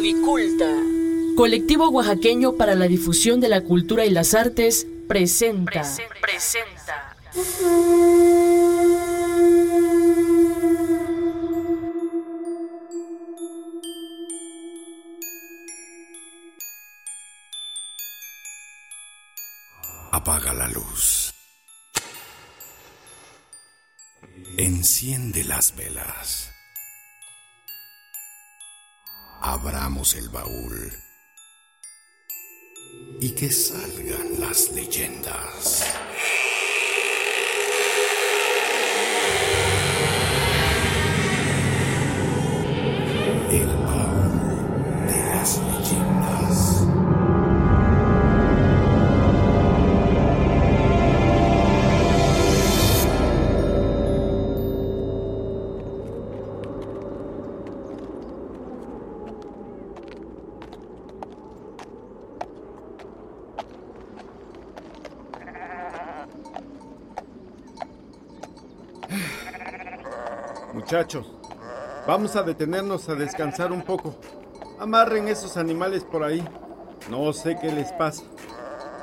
Codiculta. Colectivo oaxaqueño para la difusión de la cultura y las artes presenta. presenta. Apaga la luz. Enciende las velas. Abramos el baúl. Y que salgan las leyendas. Muchachos, vamos a detenernos a descansar un poco. Amarren esos animales por ahí. No sé qué les pasa.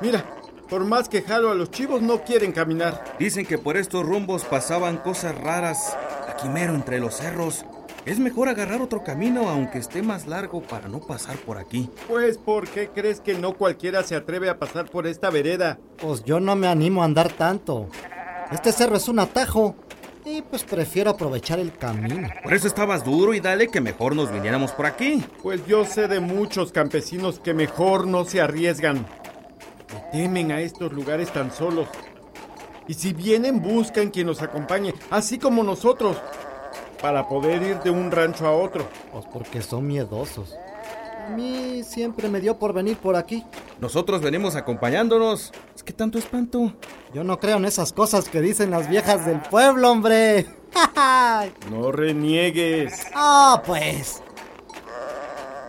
Mira, por más que jalo a los chivos no quieren caminar. Dicen que por estos rumbos pasaban cosas raras, aquí mero entre los cerros. Es mejor agarrar otro camino aunque esté más largo para no pasar por aquí. Pues, ¿por qué crees que no cualquiera se atreve a pasar por esta vereda? Pues yo no me animo a andar tanto. Este cerro es un atajo. Y pues prefiero aprovechar el camino. Por eso estabas duro y dale que mejor nos viniéramos por aquí. Pues yo sé de muchos campesinos que mejor no se arriesgan. Le temen a estos lugares tan solos. Y si vienen, buscan quien los acompañe, así como nosotros, para poder ir de un rancho a otro. Pues porque son miedosos. A mí siempre me dio por venir por aquí. Nosotros venimos acompañándonos. Es que tanto espanto. Yo no creo en esas cosas que dicen las viejas del pueblo, hombre. No reniegues. Ah, pues.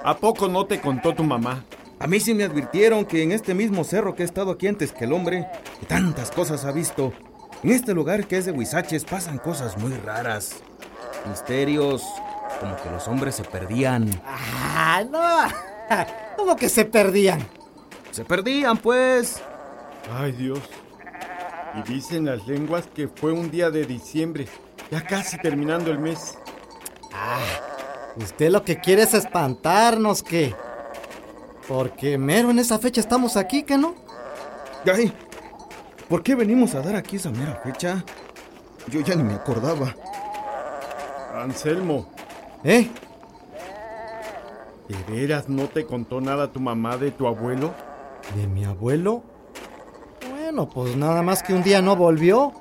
¿A poco no te contó tu mamá? A mí sí me advirtieron que en este mismo cerro que he estado aquí antes que el hombre, que tantas cosas ha visto. En este lugar que es de Huizaches pasan cosas muy raras. Misterios, como que los hombres se perdían. Ah, no. ¿Cómo que se perdían? Se perdían, pues. Ay, Dios. Y dicen las lenguas que fue un día de diciembre, ya casi terminando el mes. Ah, usted lo que quiere es espantarnos, ¿qué? Porque mero en esa fecha estamos aquí, ¿que no? Ay, ¿por qué venimos a dar aquí esa mera fecha? Yo ya ni me acordaba. Anselmo, ¿Eh? ¿de veras no te contó nada tu mamá de tu abuelo? ¿De mi abuelo? Bueno, pues nada más que un día no volvió.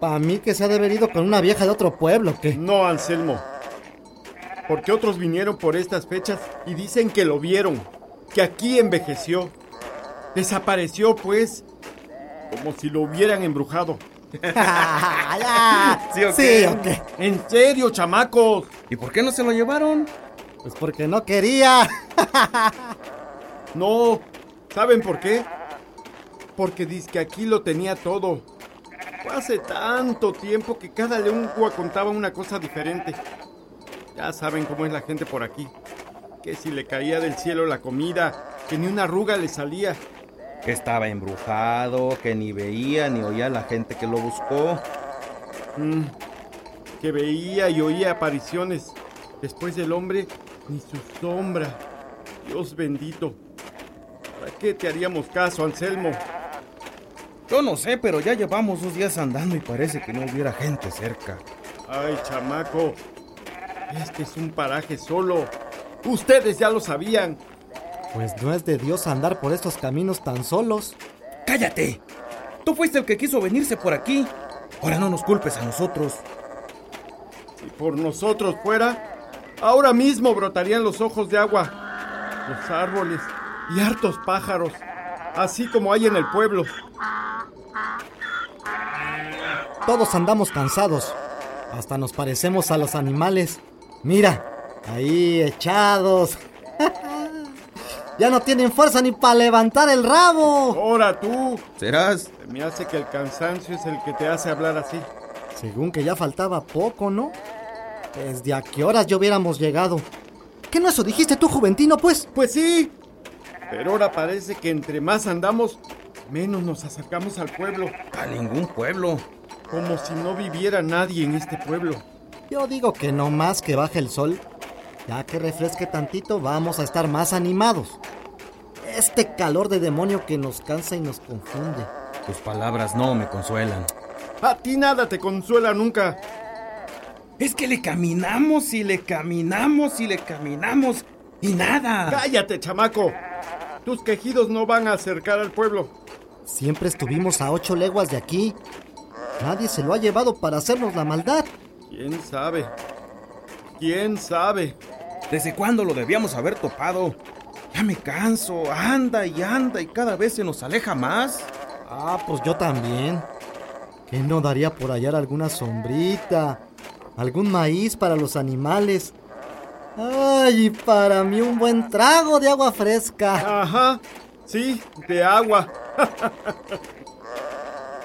Para mí que se ha de haber ido con una vieja de otro pueblo, ¿qué? No, Anselmo. Porque otros vinieron por estas fechas y dicen que lo vieron, que aquí envejeció. Desapareció, pues, como si lo hubieran embrujado. ¿Sí o Sí, qué? ¿o qué? En serio, chamacos. ¿Y por qué no se lo llevaron? Pues porque no quería. No, ¿saben por qué? Porque dice que aquí lo tenía todo. Fue hace tanto tiempo que cada lengua contaba una cosa diferente. Ya saben cómo es la gente por aquí. Que si le caía del cielo la comida, que ni una arruga le salía. Que estaba embrujado, que ni veía ni oía a la gente que lo buscó. Mm, que veía y oía apariciones. Después del hombre, ni su sombra. Dios bendito. ¿Para qué te haríamos caso, Anselmo? Yo no sé, pero ya llevamos dos días andando y parece que no hubiera gente cerca. Ay, chamaco. Este es un paraje solo. Ustedes ya lo sabían. Pues no es de Dios andar por estos caminos tan solos. ¡Cállate! Tú fuiste el que quiso venirse por aquí. Ahora no nos culpes a nosotros. Si por nosotros fuera, ahora mismo brotarían los ojos de agua, los árboles y hartos pájaros, así como hay en el pueblo. Todos andamos cansados. Hasta nos parecemos a los animales. Mira, ahí echados. ya no tienen fuerza ni para levantar el rabo. Ahora tú, ¿Serás? se me hace que el cansancio es el que te hace hablar así. Según que ya faltaba poco, ¿no? ¿Desde a qué horas ya hubiéramos llegado? ¿Qué no eso dijiste tú, Juventino, pues? Pues sí. Pero ahora parece que entre más andamos, menos nos acercamos al pueblo. A ningún pueblo. Como si no viviera nadie en este pueblo. Yo digo que no más que baje el sol. Ya que refresque tantito, vamos a estar más animados. Este calor de demonio que nos cansa y nos confunde. Tus palabras no me consuelan. A ti nada te consuela nunca. Es que le caminamos y le caminamos y le caminamos y nada. Cállate, chamaco. Tus quejidos no van a acercar al pueblo. Siempre estuvimos a ocho leguas de aquí. Nadie se lo ha llevado para hacernos la maldad. ¿Quién sabe? ¿Quién sabe? ¿Desde cuándo lo debíamos haber topado? Ya me canso, anda y anda y cada vez se nos aleja más. Ah, pues yo también. ¿Qué no daría por hallar alguna sombrita? ¿Algún maíz para los animales? Ay, y para mí un buen trago de agua fresca. Ajá, sí, de agua.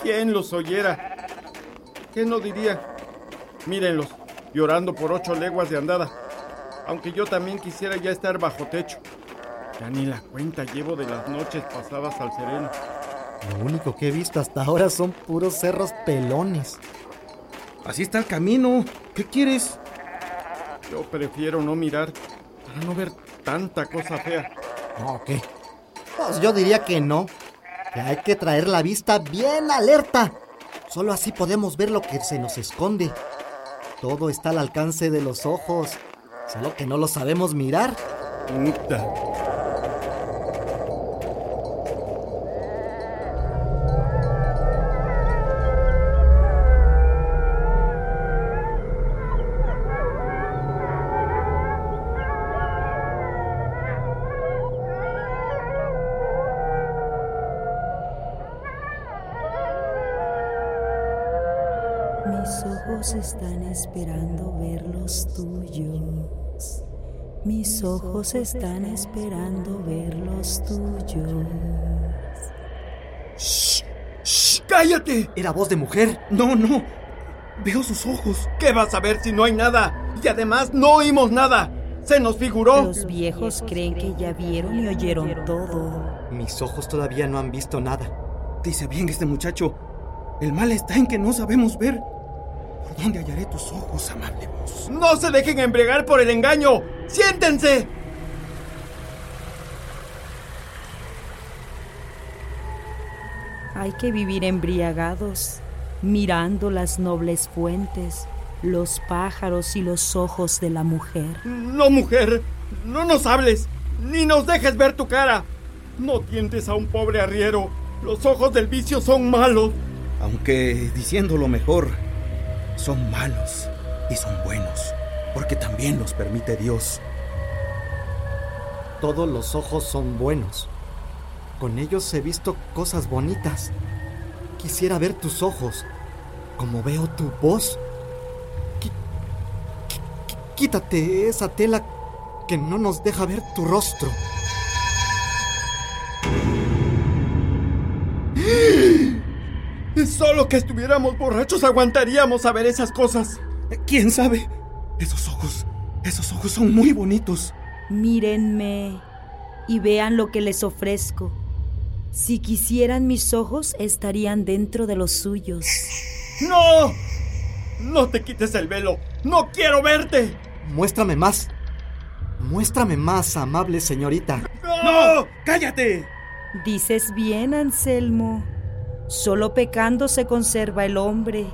¿Quién los oyera? ¿Qué no diría? Mírenlos, llorando por ocho leguas de andada. Aunque yo también quisiera ya estar bajo techo. Ya ni la cuenta llevo de las noches pasadas al sereno. Lo único que he visto hasta ahora son puros cerros pelones. Así está el camino. ¿Qué quieres? Yo prefiero no mirar para no ver tanta cosa fea. ¿No qué? Pues yo diría que no. Que hay que traer la vista bien alerta. Solo así podemos ver lo que se nos esconde. Todo está al alcance de los ojos. Solo que no lo sabemos mirar. Puta. Mis ojos están esperando ver los tuyos. Mis ojos están esperando ver los tuyos. ¡Shh! ¡Cállate! Era voz de mujer. No, no. Veo sus ojos. ¿Qué vas a ver si no hay nada? Y además no oímos nada. Se nos figuró. Los viejos creen que ya vieron y oyeron todo. Mis ojos todavía no han visto nada. Dice bien este muchacho. El mal está en que no sabemos ver. ¿Por dónde hallaré tus ojos, amable voz? No se dejen embriagar por el engaño. Siéntense. Hay que vivir embriagados, mirando las nobles fuentes, los pájaros y los ojos de la mujer. No, mujer. No nos hables. Ni nos dejes ver tu cara. No tientes a un pobre arriero. Los ojos del vicio son malos. Aunque, diciéndolo mejor, son malos y son buenos, porque también los permite Dios. Todos los ojos son buenos. Con ellos he visto cosas bonitas. Quisiera ver tus ojos, como veo tu voz. Quítate esa tela que no nos deja ver tu rostro. Solo que estuviéramos borrachos aguantaríamos a ver esas cosas. ¿Quién sabe? Esos ojos, esos ojos son muy bonitos. Mírenme y vean lo que les ofrezco. Si quisieran mis ojos, estarían dentro de los suyos. ¡No! No te quites el velo. No quiero verte. Muéstrame más. Muéstrame más, amable señorita. ¡No! ¡Cállate! Dices bien, Anselmo. Solo pecando se conserva el hombre.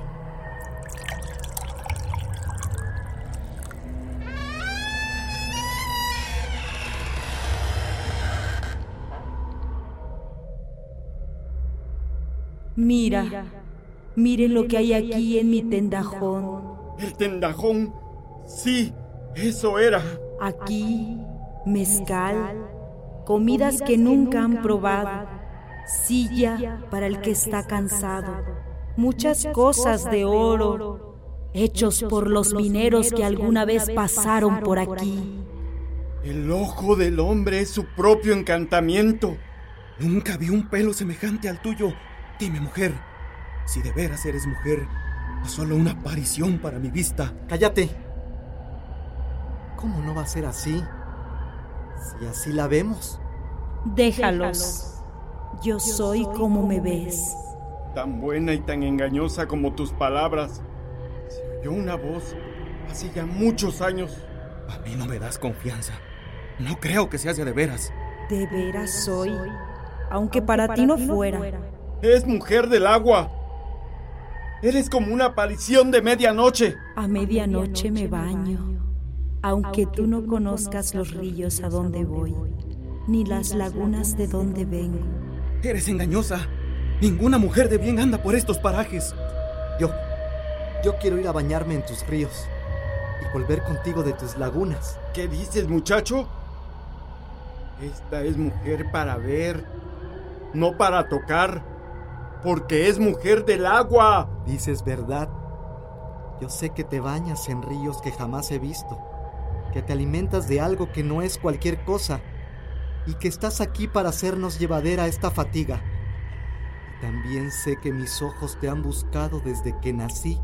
Mira, miren lo que hay aquí en mi tendajón. El tendajón. Sí, eso era. Aquí, mezcal, comidas que nunca han probado, silla para el que está cansado, muchas cosas de oro, hechos por los mineros que alguna vez pasaron por aquí. El ojo del hombre es su propio encantamiento. Nunca vi un pelo semejante al tuyo. Dime, mujer, si de veras eres mujer, o solo una aparición para mi vista. Cállate. ¿Cómo no va a ser así? Si así la vemos. Déjalos. Yo soy como me ves. Tan buena y tan engañosa como tus palabras. Se oyó una voz hace ya muchos años. A mí no me das confianza. No creo que seas de veras. De veras soy, aunque para ti no fuera. Es mujer del agua. Eres como una aparición de medianoche. A medianoche me baño, aunque tú no conozcas los ríos a donde voy, ni las lagunas de donde vengo. Eres engañosa. Ninguna mujer de bien anda por estos parajes. Yo, yo quiero ir a bañarme en tus ríos y volver contigo de tus lagunas. ¿Qué dices, muchacho? Esta es mujer para ver, no para tocar, porque es mujer del agua. Dices verdad. Yo sé que te bañas en ríos que jamás he visto, que te alimentas de algo que no es cualquier cosa y que estás aquí para hacernos llevadera esta fatiga. Y también sé que mis ojos te han buscado desde que nací.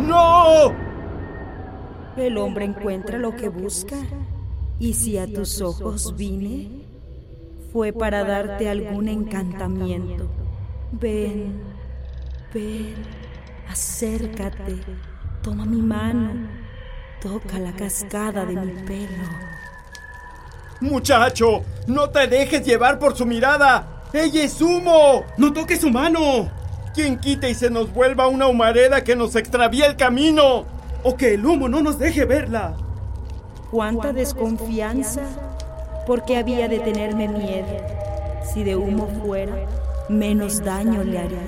¡No! El hombre encuentra lo que busca. Y si a tus ojos vine, fue para darte algún encantamiento. Ven, ven, acércate, toma mi mano, toca la cascada de mi pelo. Muchacho, no te dejes llevar por su mirada. ¡Ella es humo! ¡No toques su mano! ¿Quién quita y se nos vuelva una humareda que nos extravíe el camino? O que el humo no nos deje verla. Cuánta desconfianza, porque había de tenerme miedo. Si de humo fuera, menos daño le haría.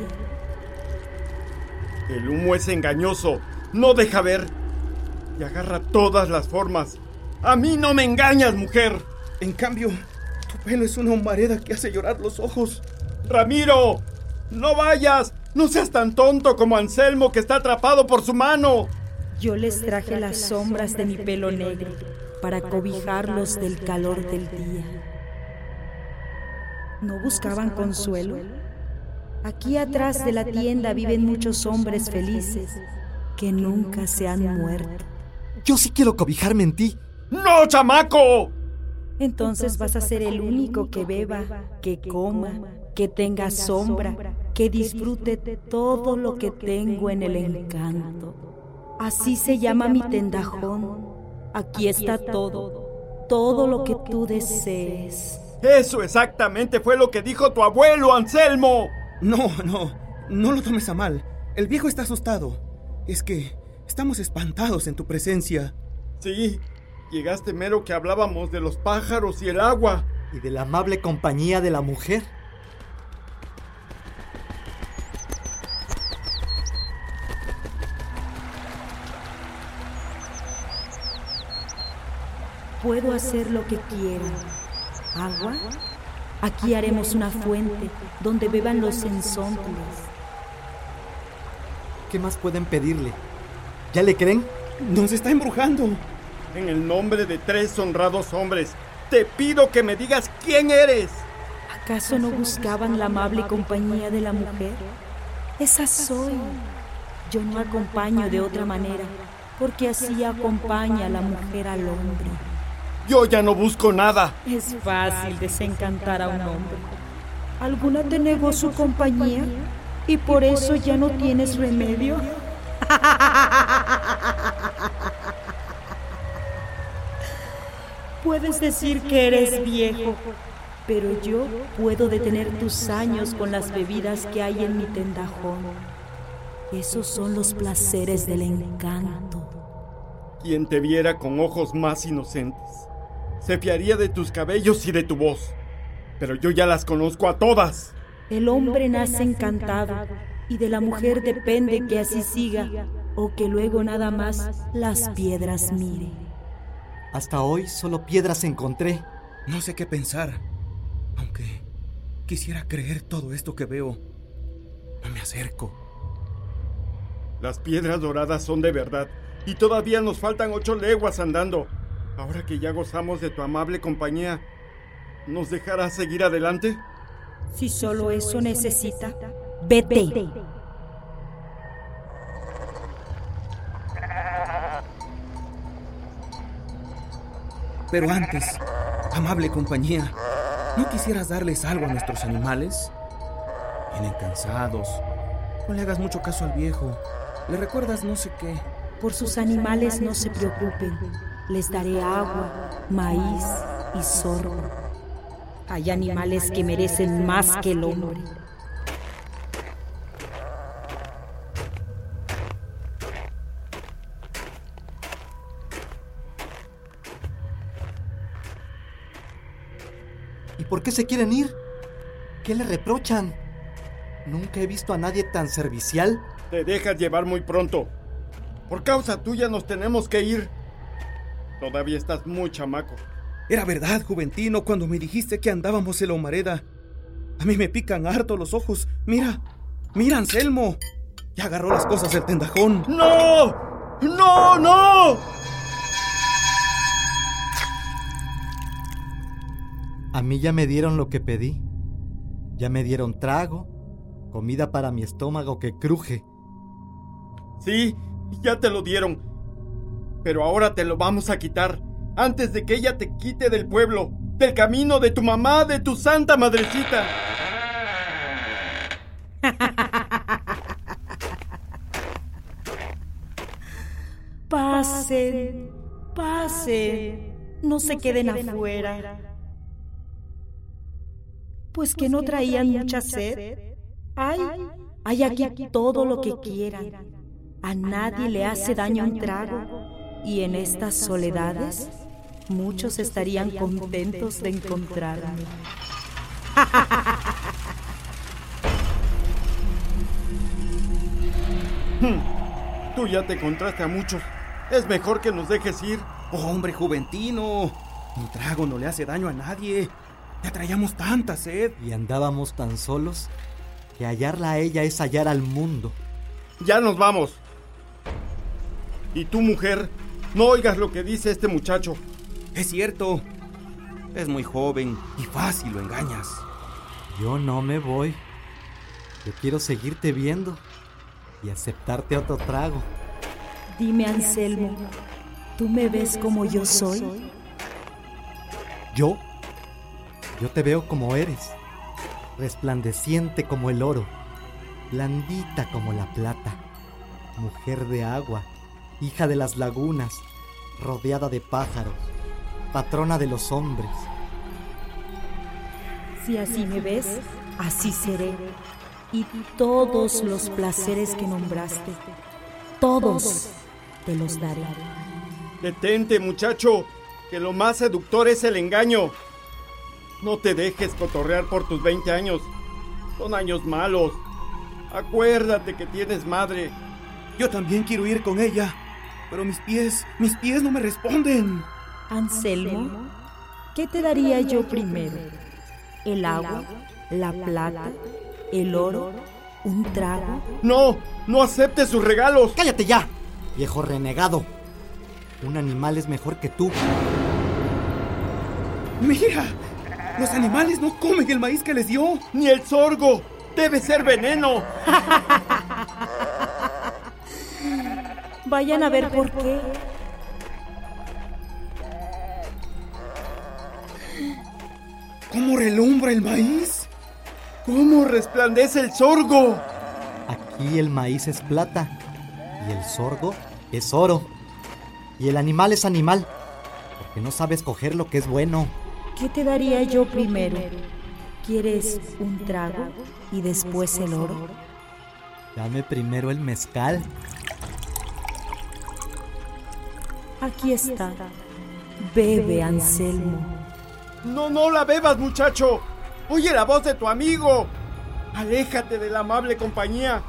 El humo es engañoso, no deja ver y agarra todas las formas. A mí no me engañas, mujer. En cambio, tu pelo es una humareda que hace llorar los ojos. Ramiro, no vayas. No seas tan tonto como Anselmo que está atrapado por su mano. Yo les traje las sombras de mi pelo negro para cobijarlos del calor del día. ¿No buscaban consuelo? Aquí atrás de la tienda viven muchos hombres felices que nunca se han muerto. Yo sí quiero cobijarme en ti. ¡No, chamaco! Entonces vas a ser el único que beba, que coma, que tenga sombra, que disfrute todo lo que tengo en el encanto. Así se llama mi tendajón. Aquí está todo, todo lo que tú desees. Eso exactamente fue lo que dijo tu abuelo, Anselmo. No, no, no lo tomes a mal. El viejo está asustado. Es que estamos espantados en tu presencia. Sí, llegaste mero que hablábamos de los pájaros y el agua. Y de la amable compañía de la mujer. Puedo hacer lo que quiera. ¿Agua? Aquí haremos una fuente donde beban los sensóntulos. ¿Qué más pueden pedirle? ¿Ya le creen? Nos está embrujando. En el nombre de tres honrados hombres, te pido que me digas quién eres. ¿Acaso no buscaban la amable compañía de la mujer? Esa soy. Yo no acompaño de otra manera, porque así acompaña la mujer al hombre. Yo ya no busco nada. Es fácil desencantar a un hombre. ¿Alguna te negó su compañía? ¿Y por eso ya no tienes remedio? Puedes decir que eres viejo, pero yo puedo detener tus años con las bebidas que hay en mi tendajón. Esos son los placeres del encanto. Quien te viera con ojos más inocentes se fiaría de tus cabellos y de tu voz. Pero yo ya las conozco a todas. El hombre nace encantado y de la mujer depende que así siga o que luego nada más las piedras mire. Hasta hoy solo piedras encontré. No sé qué pensar. Aunque quisiera creer todo esto que veo, no me acerco. Las piedras doradas son de verdad y todavía nos faltan ocho leguas andando. Ahora que ya gozamos de tu amable compañía, ¿nos dejarás seguir adelante? Si solo eso necesita, vete. Pero antes, amable compañía, ¿no quisieras darles algo a nuestros animales? Vienen cansados. No le hagas mucho caso al viejo. Le recuerdas no sé qué. Por sus animales no se preocupen. Les daré agua, maíz y sorgo. Hay animales que merecen más que el hombre. Por qué se quieren ir? ¿Qué le reprochan? Nunca he visto a nadie tan servicial. Te dejas llevar muy pronto. Por causa tuya nos tenemos que ir. Todavía estás muy chamaco. Era verdad, Juventino, cuando me dijiste que andábamos en la humareda. A mí me pican harto los ojos. Mira, mira, Anselmo. Ya agarró las cosas del tendajón. ¡No! ¡No, no! A mí ya me dieron lo que pedí. Ya me dieron trago, comida para mi estómago que cruje. Sí, ya te lo dieron. Pero ahora te lo vamos a quitar. Antes de que ella te quite del pueblo, del camino de tu mamá, de tu santa madrecita. Pasen, pasen, no se queden afuera. Pues que no traían mucha sed. Hay, hay aquí todo lo que quieran. A nadie le hace daño un trago. Y en estas soledades, muchos estarían contentos de encontrarme. Tú ya te encontraste a muchos. Es mejor que nos dejes ir. Oh, hombre, Juventino. Un trago no le hace daño a nadie. Ya traíamos tanta sed. Y andábamos tan solos que hallarla a ella es hallar al mundo. Ya nos vamos. Y tú, mujer, no oigas lo que dice este muchacho. Es cierto. Es muy joven y fácil lo engañas. Yo no me voy. Yo quiero seguirte viendo y aceptarte otro trago. Dime, Anselmo, ¿tú me ves como yo soy? ¿Yo? Yo te veo como eres, resplandeciente como el oro, blandita como la plata, mujer de agua, hija de las lagunas, rodeada de pájaros, patrona de los hombres. Si así me ves, así seré. Y todos los placeres que nombraste, todos te los daré. Detente, muchacho, que lo más seductor es el engaño. No te dejes cotorrear por tus 20 años. Son años malos. Acuérdate que tienes madre. Yo también quiero ir con ella. Pero mis pies, mis pies no me responden. Anselmo, ¿qué te daría yo primero? ¿El agua? ¿La plata? ¿El oro? ¿Un trago? No, no aceptes sus regalos. ¡Cállate ya, viejo renegado! Un animal es mejor que tú. Mira, los animales no comen el maíz que les dio. Ni el sorgo. Debe ser veneno. Vayan a ver por qué. ¿Cómo relumbra el maíz? ¿Cómo resplandece el sorgo? Aquí el maíz es plata y el sorgo es oro. Y el animal es animal, porque no sabe escoger lo que es bueno. ¿Qué te daría yo primero? ¿Quieres un trago y después el oro? Dame primero el mezcal. Aquí está. Bebe, Anselmo. No, no la bebas, muchacho. Oye la voz de tu amigo. Aléjate de la amable compañía.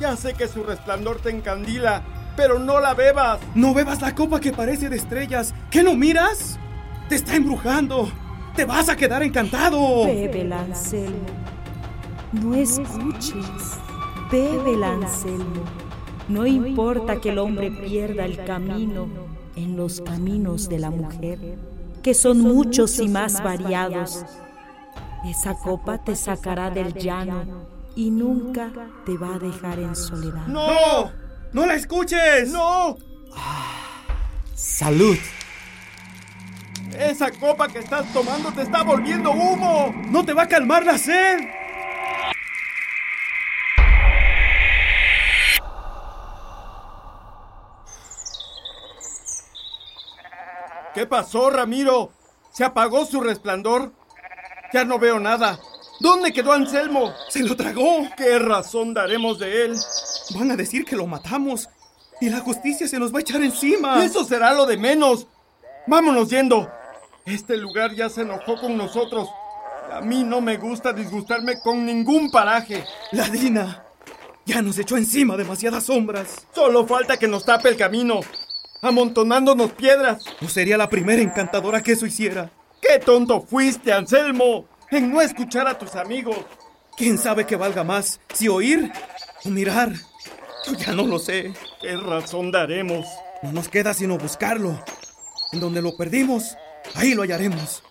Ya sé que su resplandor te encandila, pero no la bebas. No bebas la copa que parece de estrellas. ¿Qué no miras? Te está embrujando. Te vas a quedar encantado. Bébela, Anselmo. No escuches. Bébela, Anselmo. No importa que el hombre pierda el camino en los caminos de la mujer, que son muchos y más variados. Esa copa te sacará del llano y nunca te va a dejar en soledad. ¡No! ¡No la escuches! ¡No! Salud. Esa copa que estás tomando te está volviendo humo. ¡No te va a calmar la sed! ¿Qué pasó, Ramiro? ¿Se apagó su resplandor? Ya no veo nada. ¿Dónde quedó Anselmo? ¡Se lo tragó! ¿Qué razón daremos de él? Van a decir que lo matamos y la justicia se nos va a echar encima. Eso será lo de menos. Vámonos yendo. Este lugar ya se enojó con nosotros. A mí no me gusta disgustarme con ningún paraje. La Dina ya nos echó encima demasiadas sombras. Solo falta que nos tape el camino, amontonándonos piedras. No sería la primera encantadora que eso hiciera. ¡Qué tonto fuiste, Anselmo! En no escuchar a tus amigos. ¿Quién sabe qué valga más? Si oír o mirar. Yo ya no lo sé. ¿Qué razón daremos? No nos queda sino buscarlo. En donde lo perdimos, ahí lo hallaremos.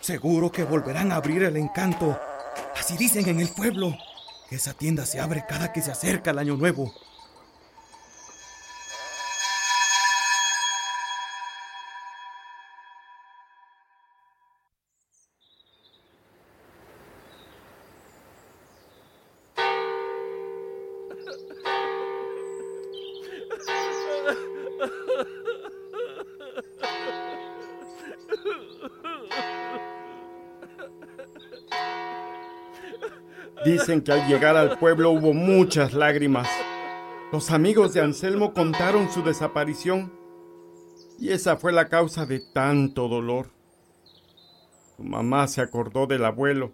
Seguro que volverán a abrir el encanto. Así dicen en el pueblo. Esa tienda se abre cada que se acerca el año nuevo. Que al llegar al pueblo hubo muchas lágrimas. Los amigos de Anselmo contaron su desaparición y esa fue la causa de tanto dolor. Su mamá se acordó del abuelo.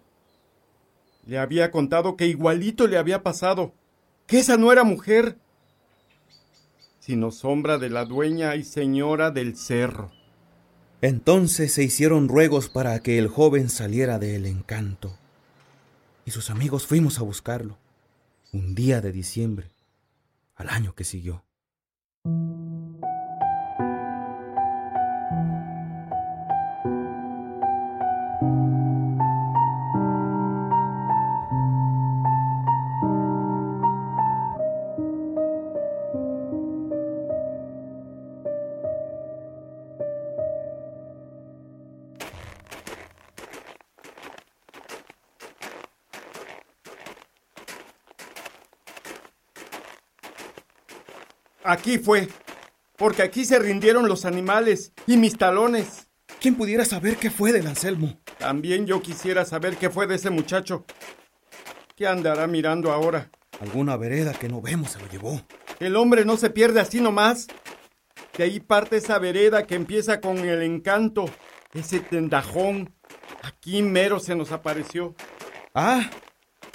Le había contado que igualito le había pasado, que esa no era mujer, sino sombra de la dueña y señora del cerro. Entonces se hicieron ruegos para que el joven saliera del encanto. Y sus amigos fuimos a buscarlo, un día de diciembre, al año que siguió. Aquí fue, porque aquí se rindieron los animales y mis talones. ¿Quién pudiera saber qué fue del Anselmo? También yo quisiera saber qué fue de ese muchacho. ¿Qué andará mirando ahora? Alguna vereda que no vemos se lo llevó. El hombre no se pierde así nomás. De ahí parte esa vereda que empieza con el encanto, ese tendajón. Aquí mero se nos apareció. Ah,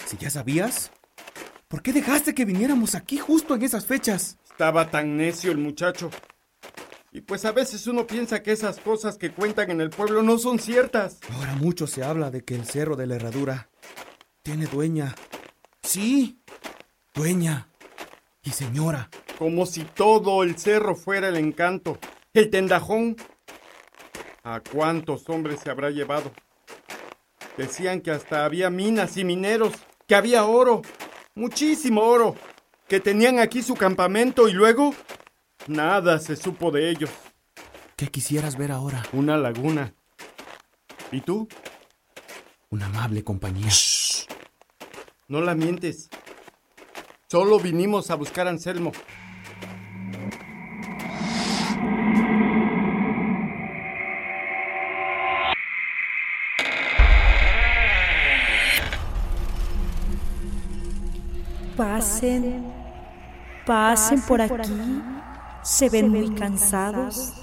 si ya sabías. ¿Por qué dejaste que viniéramos aquí justo en esas fechas? Estaba tan necio el muchacho. Y pues a veces uno piensa que esas cosas que cuentan en el pueblo no son ciertas. Ahora mucho se habla de que el cerro de la herradura tiene dueña. Sí, dueña y señora. Como si todo el cerro fuera el encanto. El tendajón. ¿A cuántos hombres se habrá llevado? Decían que hasta había minas y mineros, que había oro, muchísimo oro, que tenían aquí su campamento y luego nada se supo de ellos. ¿Qué quisieras ver ahora? Una laguna. ¿Y tú? Una amable compañía. No la mientes. Solo vinimos a buscar a Anselmo. Pasen, pasen por aquí. Se ven muy cansados.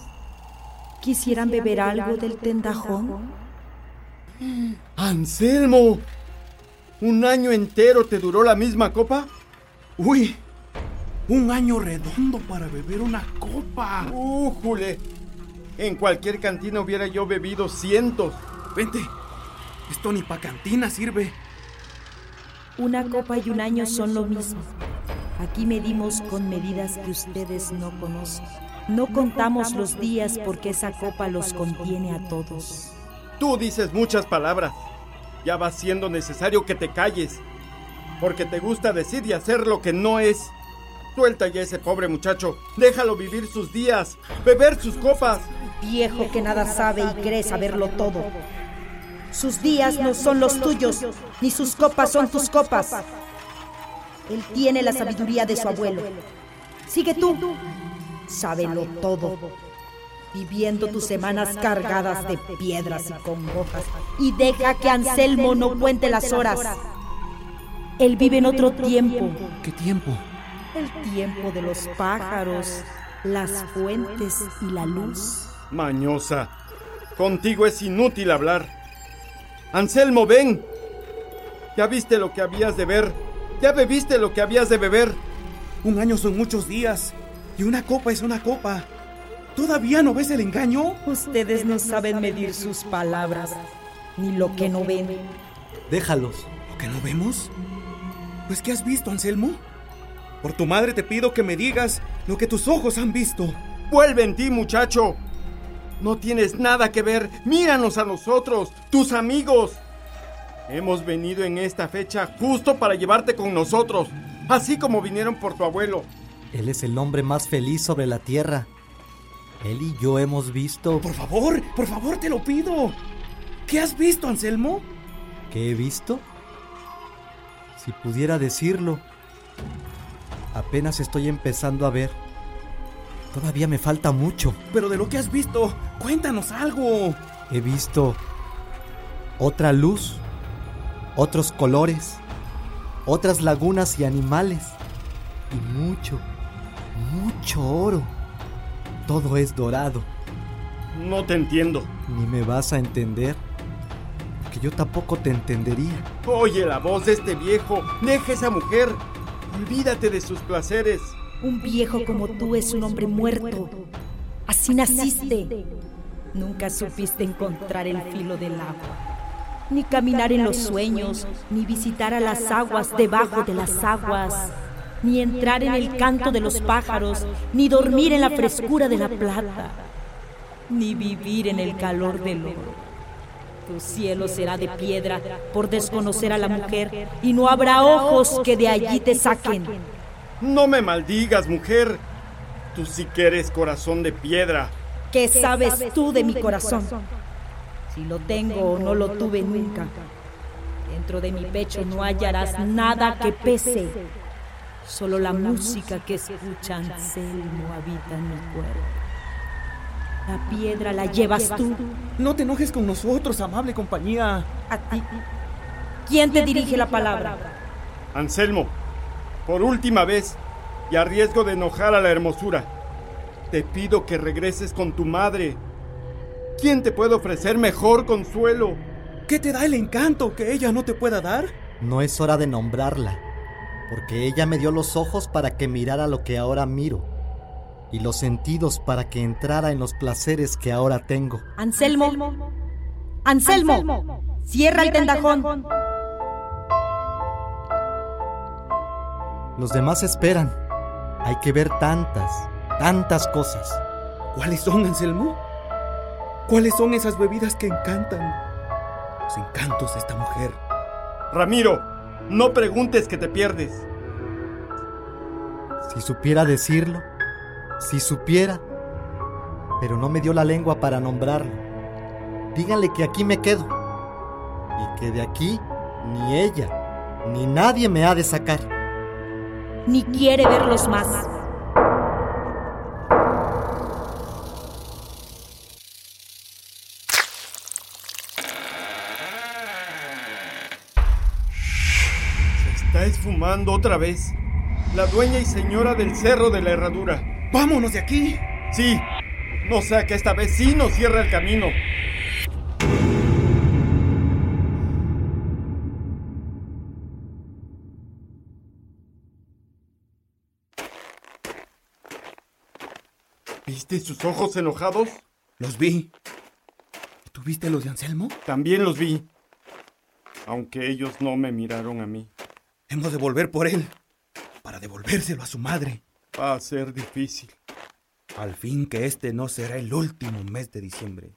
¿Quisieran beber algo del tendajón? ¡Anselmo! ¿Un año entero te duró la misma copa? Uy, un año redondo para beber una copa. ¡Újule! En cualquier cantina hubiera yo bebido cientos. Vente, esto ni pa' cantina sirve. Una copa y un año son lo mismo. Aquí medimos con medidas que ustedes no conocen. No contamos los días porque esa copa los contiene a todos. Tú dices muchas palabras. Ya va siendo necesario que te calles. Porque te gusta decir y hacer lo que no es. Suelta ya ese pobre muchacho. Déjalo vivir sus días. Beber sus copas. Viejo que nada sabe y cree saberlo todo. Sus días no son los tuyos, ni sus copas son tus copas. Él tiene la sabiduría de su abuelo. Sigue tú, sábelo todo, viviendo tus semanas cargadas de piedras y congojas. Y deja que Anselmo no cuente las horas. Él vive en otro tiempo. ¿Qué tiempo? El tiempo de los pájaros, las fuentes y la luz. Mañosa, contigo es inútil hablar. Anselmo, ven. Ya viste lo que habías de ver. Ya bebiste lo que habías de beber. Un año son muchos días y una copa es una copa. ¿Todavía no ves el engaño? Ustedes no saben medir sus palabras, ni lo que no ven. Déjalos. ¿Lo que no vemos? Pues ¿qué has visto, Anselmo? Por tu madre te pido que me digas lo que tus ojos han visto. Vuelve en ti, muchacho. No tienes nada que ver. Míranos a nosotros, tus amigos. Hemos venido en esta fecha justo para llevarte con nosotros, así como vinieron por tu abuelo. Él es el hombre más feliz sobre la tierra. Él y yo hemos visto... Por favor, por favor, te lo pido. ¿Qué has visto, Anselmo? ¿Qué he visto? Si pudiera decirlo, apenas estoy empezando a ver. Todavía me falta mucho. Pero de lo que has visto, cuéntanos algo. He visto otra luz, otros colores, otras lagunas y animales, y mucho, mucho oro. Todo es dorado. No te entiendo. Ni me vas a entender, porque yo tampoco te entendería. Oye la voz de este viejo. Deja esa mujer. Olvídate de sus placeres. Un viejo como tú es un hombre muerto. Así naciste. Nunca supiste encontrar el filo del agua, ni caminar en los sueños, ni visitar a las aguas debajo de las aguas, ni entrar en el canto de los pájaros, ni dormir en la frescura de la plata, ni vivir en el calor del oro. Tu cielo será de piedra por desconocer a la mujer, y no habrá ojos que de allí te saquen. No me maldigas, mujer. Tú sí que eres corazón de piedra. ¿Qué sabes tú de mi corazón? Si lo tengo o no lo tuve nunca. Dentro de mi pecho no hallarás nada que pese. Solo la música que escucha Anselmo habita en mi cuerpo. La piedra la llevas tú. No te enojes con nosotros, amable compañía. A ti. ¿Quién te dirige la palabra? Anselmo, por última vez, y a riesgo de enojar a la hermosura, te pido que regreses con tu madre. ¿Quién te puede ofrecer mejor consuelo? ¿Qué te da el encanto que ella no te pueda dar? No es hora de nombrarla, porque ella me dio los ojos para que mirara lo que ahora miro, y los sentidos para que entrara en los placeres que ahora tengo. Anselmo. Anselmo. Cierra el tendajón. Los demás esperan. Hay que ver tantas, tantas cosas. ¿Cuáles son, Anselmo? ¿Cuáles son esas bebidas que encantan? Los encantos de esta mujer. Ramiro, no preguntes que te pierdes. Si supiera decirlo, si supiera, pero no me dio la lengua para nombrarlo. Díganle que aquí me quedo y que de aquí ni ella ni nadie me ha de sacar. Ni quiere verlos más. Esfumando otra vez. La dueña y señora del cerro de la herradura. ¡Vámonos de aquí! Sí, no sea que esta vez sí nos cierra el camino. ¿Viste sus ojos enojados? Los vi. ¿Tú viste los de Anselmo? También los vi. Aunque ellos no me miraron a mí. Hemos de volver por él. Para devolvérselo a su madre. Va a ser difícil. Al fin que este no será el último mes de diciembre.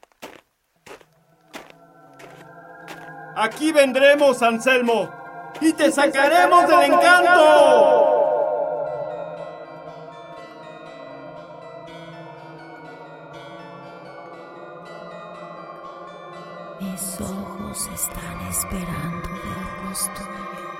Aquí vendremos, Anselmo, y te sacaremos del encanto. Mis ojos están esperando ver los tuyos.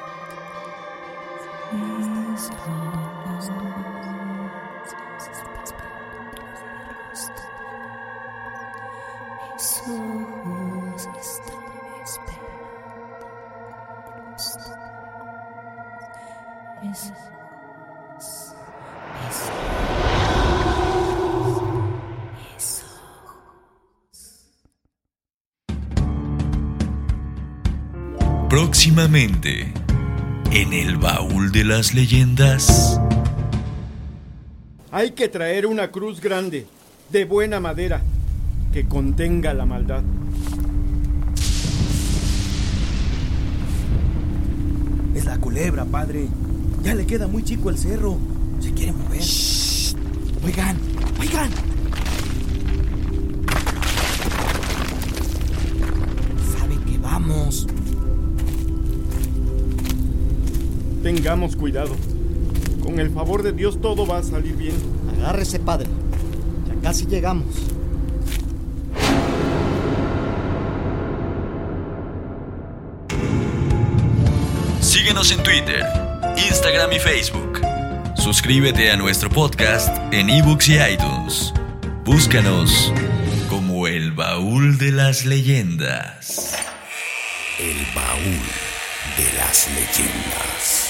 Próximamente, en el baúl de las leyendas. Hay que traer una cruz grande, de buena madera, que contenga la maldad. Es la culebra, padre. Ya le queda muy chico el cerro. Se quiere mover. Oigan, oigan. Tengamos cuidado. Con el favor de Dios todo va a salir bien. Agárrese, padre. Ya casi llegamos. Síguenos en Twitter, Instagram y Facebook. Suscríbete a nuestro podcast en ebooks y iTunes. Búscanos como el baúl de las leyendas. El baúl de las leyendas.